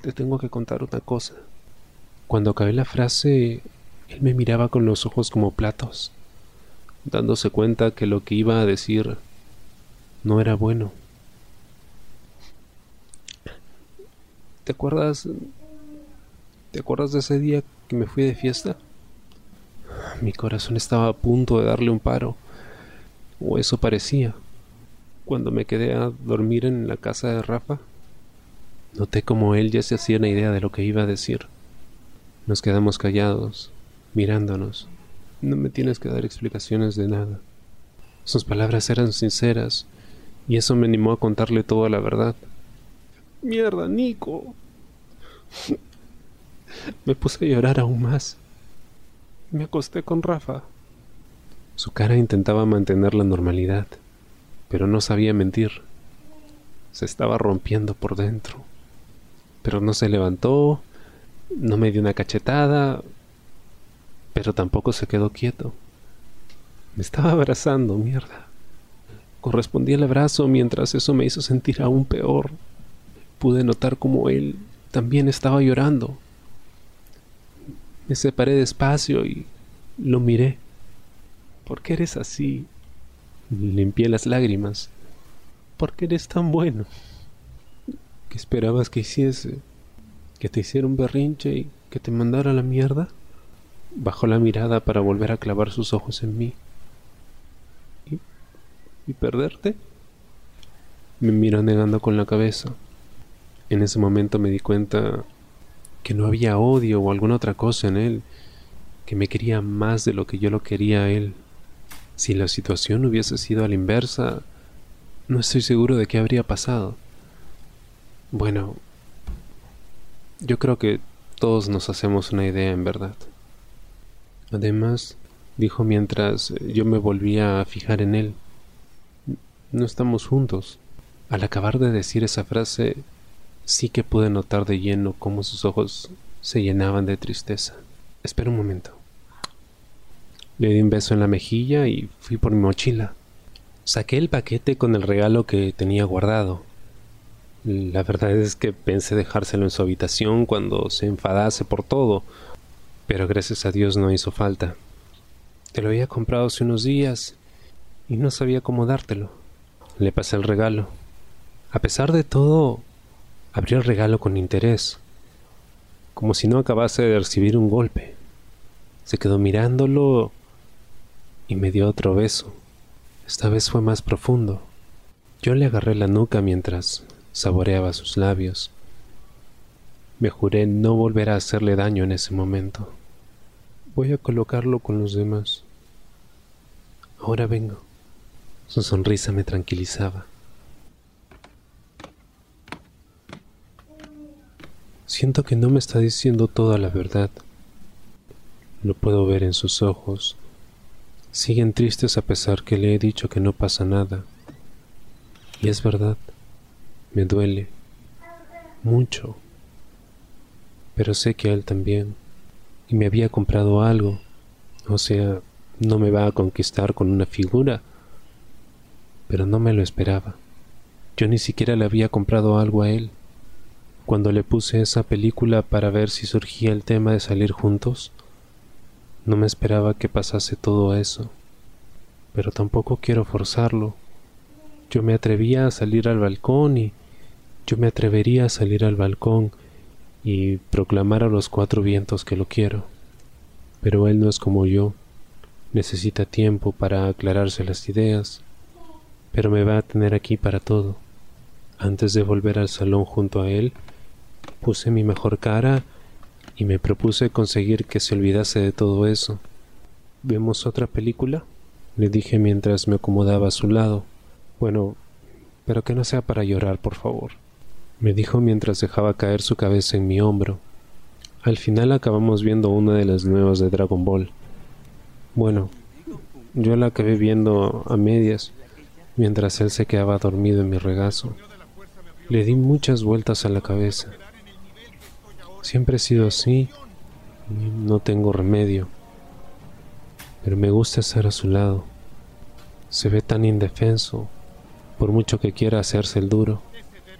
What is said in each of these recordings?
te tengo que contar una cosa. Cuando acabé la frase, él me miraba con los ojos como platos, dándose cuenta que lo que iba a decir no era bueno. ¿Te acuerdas? ¿Te acuerdas de ese día que me fui de fiesta? Mi corazón estaba a punto de darle un paro, o eso parecía. Cuando me quedé a dormir en la casa de Rafa, noté como él ya se hacía una idea de lo que iba a decir. Nos quedamos callados, mirándonos. No me tienes que dar explicaciones de nada. Sus palabras eran sinceras, y eso me animó a contarle toda la verdad. Mierda, Nico. me puse a llorar aún más. Me acosté con Rafa. Su cara intentaba mantener la normalidad, pero no sabía mentir. Se estaba rompiendo por dentro. Pero no se levantó, no me dio una cachetada, pero tampoco se quedó quieto. Me estaba abrazando, mierda. Correspondí el abrazo mientras eso me hizo sentir aún peor. Pude notar como él también estaba llorando. Me separé despacio y lo miré. ¿Por qué eres así? Limpié las lágrimas. ¿Por qué eres tan bueno? ¿Qué esperabas que hiciese? ¿Que te hiciera un berrinche y que te mandara a la mierda? Bajó la mirada para volver a clavar sus ojos en mí. ¿Y, ¿Y perderte? Me miró negando con la cabeza. En ese momento me di cuenta que no había odio o alguna otra cosa en él, que me quería más de lo que yo lo quería a él. Si la situación hubiese sido a la inversa, no estoy seguro de qué habría pasado. Bueno, yo creo que todos nos hacemos una idea en verdad. Además, dijo mientras yo me volvía a fijar en él, no estamos juntos. Al acabar de decir esa frase, sí que pude notar de lleno cómo sus ojos se llenaban de tristeza. Espera un momento. Le di un beso en la mejilla y fui por mi mochila. Saqué el paquete con el regalo que tenía guardado. La verdad es que pensé dejárselo en su habitación cuando se enfadase por todo, pero gracias a Dios no hizo falta. Te lo había comprado hace unos días y no sabía cómo dártelo. Le pasé el regalo. A pesar de todo, abrió el regalo con interés, como si no acabase de recibir un golpe. Se quedó mirándolo y me dio otro beso. Esta vez fue más profundo. Yo le agarré la nuca mientras saboreaba sus labios. Me juré no volver a hacerle daño en ese momento. Voy a colocarlo con los demás. Ahora vengo. Su sonrisa me tranquilizaba. Siento que no me está diciendo toda la verdad. Lo puedo ver en sus ojos. Siguen tristes a pesar que le he dicho que no pasa nada. Y es verdad, me duele mucho. Pero sé que a él también y me había comprado algo. O sea, no me va a conquistar con una figura. Pero no me lo esperaba. Yo ni siquiera le había comprado algo a él. Cuando le puse esa película para ver si surgía el tema de salir juntos, no me esperaba que pasase todo eso. Pero tampoco quiero forzarlo. Yo me atrevía a salir al balcón y yo me atrevería a salir al balcón y proclamar a los cuatro vientos que lo quiero. Pero él no es como yo, necesita tiempo para aclararse las ideas, pero me va a tener aquí para todo. Antes de volver al salón junto a él, puse mi mejor cara y me propuse conseguir que se olvidase de todo eso. ¿Vemos otra película? le dije mientras me acomodaba a su lado. Bueno, pero que no sea para llorar, por favor me dijo mientras dejaba caer su cabeza en mi hombro. Al final acabamos viendo una de las nuevas de Dragon Ball. Bueno, yo la acabé viendo a medias, mientras él se quedaba dormido en mi regazo. Le di muchas vueltas a la cabeza. Siempre he sido así no tengo remedio. Pero me gusta estar a su lado. Se ve tan indefenso, por mucho que quiera hacerse el duro.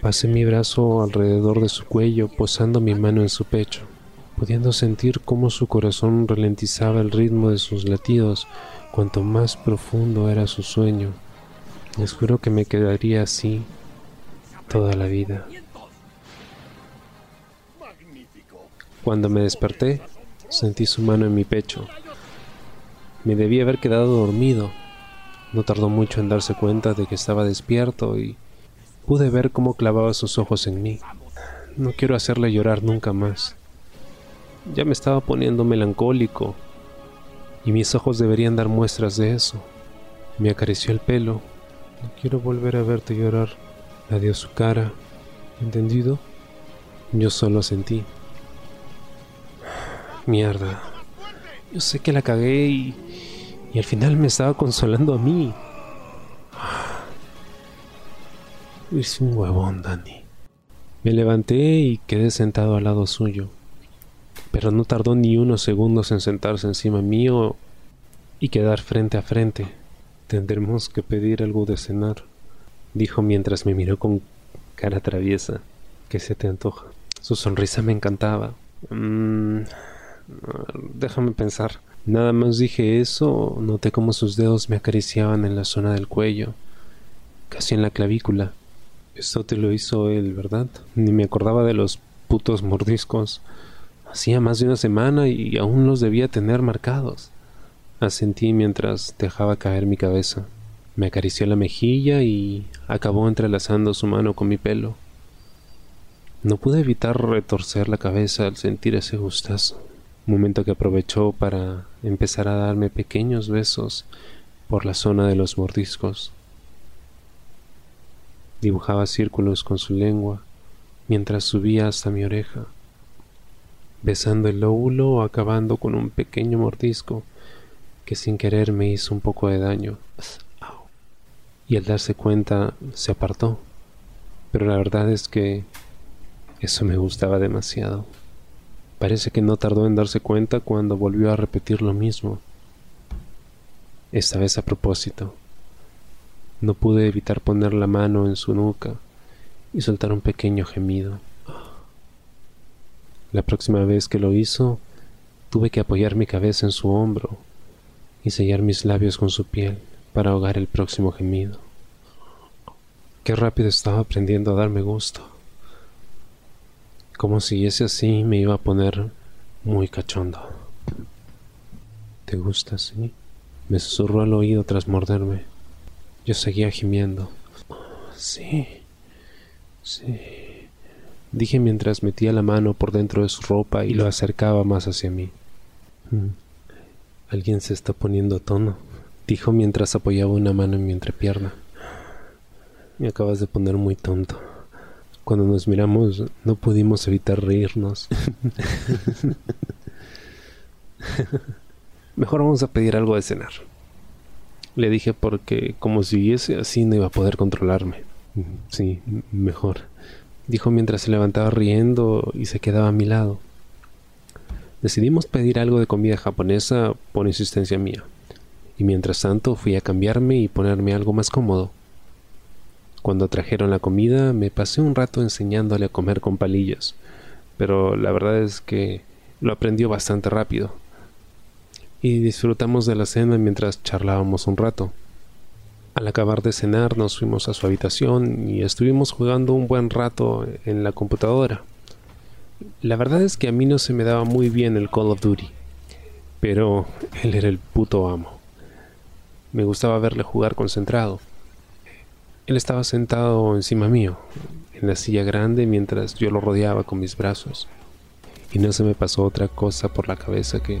Pasé mi brazo alrededor de su cuello, posando mi mano en su pecho, pudiendo sentir cómo su corazón ralentizaba el ritmo de sus latidos cuanto más profundo era su sueño. Les juro que me quedaría así toda la vida. Cuando me desperté, sentí su mano en mi pecho. Me debía haber quedado dormido. No tardó mucho en darse cuenta de que estaba despierto y Pude ver cómo clavaba sus ojos en mí. No quiero hacerle llorar nunca más. Ya me estaba poniendo melancólico y mis ojos deberían dar muestras de eso. Me acarició el pelo. No quiero volver a verte llorar. Adiós su cara. ¿Entendido? Yo solo sentí. Mierda. Yo sé que la cagué y, y al final me estaba consolando a mí. Es un huevón, Dani. Me levanté y quedé sentado al lado suyo, pero no tardó ni unos segundos en sentarse encima mío y quedar frente a frente. Tendremos que pedir algo de cenar, dijo mientras me miró con cara traviesa. ¿Qué se te antoja? Su sonrisa me encantaba. Mm, déjame pensar. Nada más dije eso, noté como sus dedos me acariciaban en la zona del cuello, casi en la clavícula. Esto te lo hizo él, ¿verdad? Ni me acordaba de los putos mordiscos. Hacía más de una semana y aún los debía tener marcados. Asentí mientras dejaba caer mi cabeza. Me acarició la mejilla y acabó entrelazando su mano con mi pelo. No pude evitar retorcer la cabeza al sentir ese gustazo, momento que aprovechó para empezar a darme pequeños besos por la zona de los mordiscos. Dibujaba círculos con su lengua mientras subía hasta mi oreja, besando el lóbulo o acabando con un pequeño mordisco que sin querer me hizo un poco de daño. Y al darse cuenta se apartó. Pero la verdad es que eso me gustaba demasiado. Parece que no tardó en darse cuenta cuando volvió a repetir lo mismo. Esta vez a propósito. No pude evitar poner la mano en su nuca y soltar un pequeño gemido. La próxima vez que lo hizo, tuve que apoyar mi cabeza en su hombro y sellar mis labios con su piel para ahogar el próximo gemido. Qué rápido estaba aprendiendo a darme gusto. Como siguiese así me iba a poner muy cachondo. ¿Te gusta así? Me susurró al oído tras morderme. Yo seguía gimiendo. Sí, sí. Dije mientras metía la mano por dentro de su ropa y lo acercaba más hacia mí. Mm. Alguien se está poniendo a tono, dijo mientras apoyaba una mano en mi entrepierna. Me acabas de poner muy tonto. Cuando nos miramos no pudimos evitar reírnos. Mejor vamos a pedir algo de cenar. Le dije porque como siguiese así no iba a poder controlarme. Sí, mejor. Dijo mientras se levantaba riendo y se quedaba a mi lado. Decidimos pedir algo de comida japonesa por insistencia mía. Y mientras tanto fui a cambiarme y ponerme algo más cómodo. Cuando trajeron la comida me pasé un rato enseñándole a comer con palillas, pero la verdad es que lo aprendió bastante rápido y disfrutamos de la cena mientras charlábamos un rato. Al acabar de cenar nos fuimos a su habitación y estuvimos jugando un buen rato en la computadora. La verdad es que a mí no se me daba muy bien el Call of Duty, pero él era el puto amo. Me gustaba verle jugar concentrado. Él estaba sentado encima mío, en la silla grande, mientras yo lo rodeaba con mis brazos. Y no se me pasó otra cosa por la cabeza que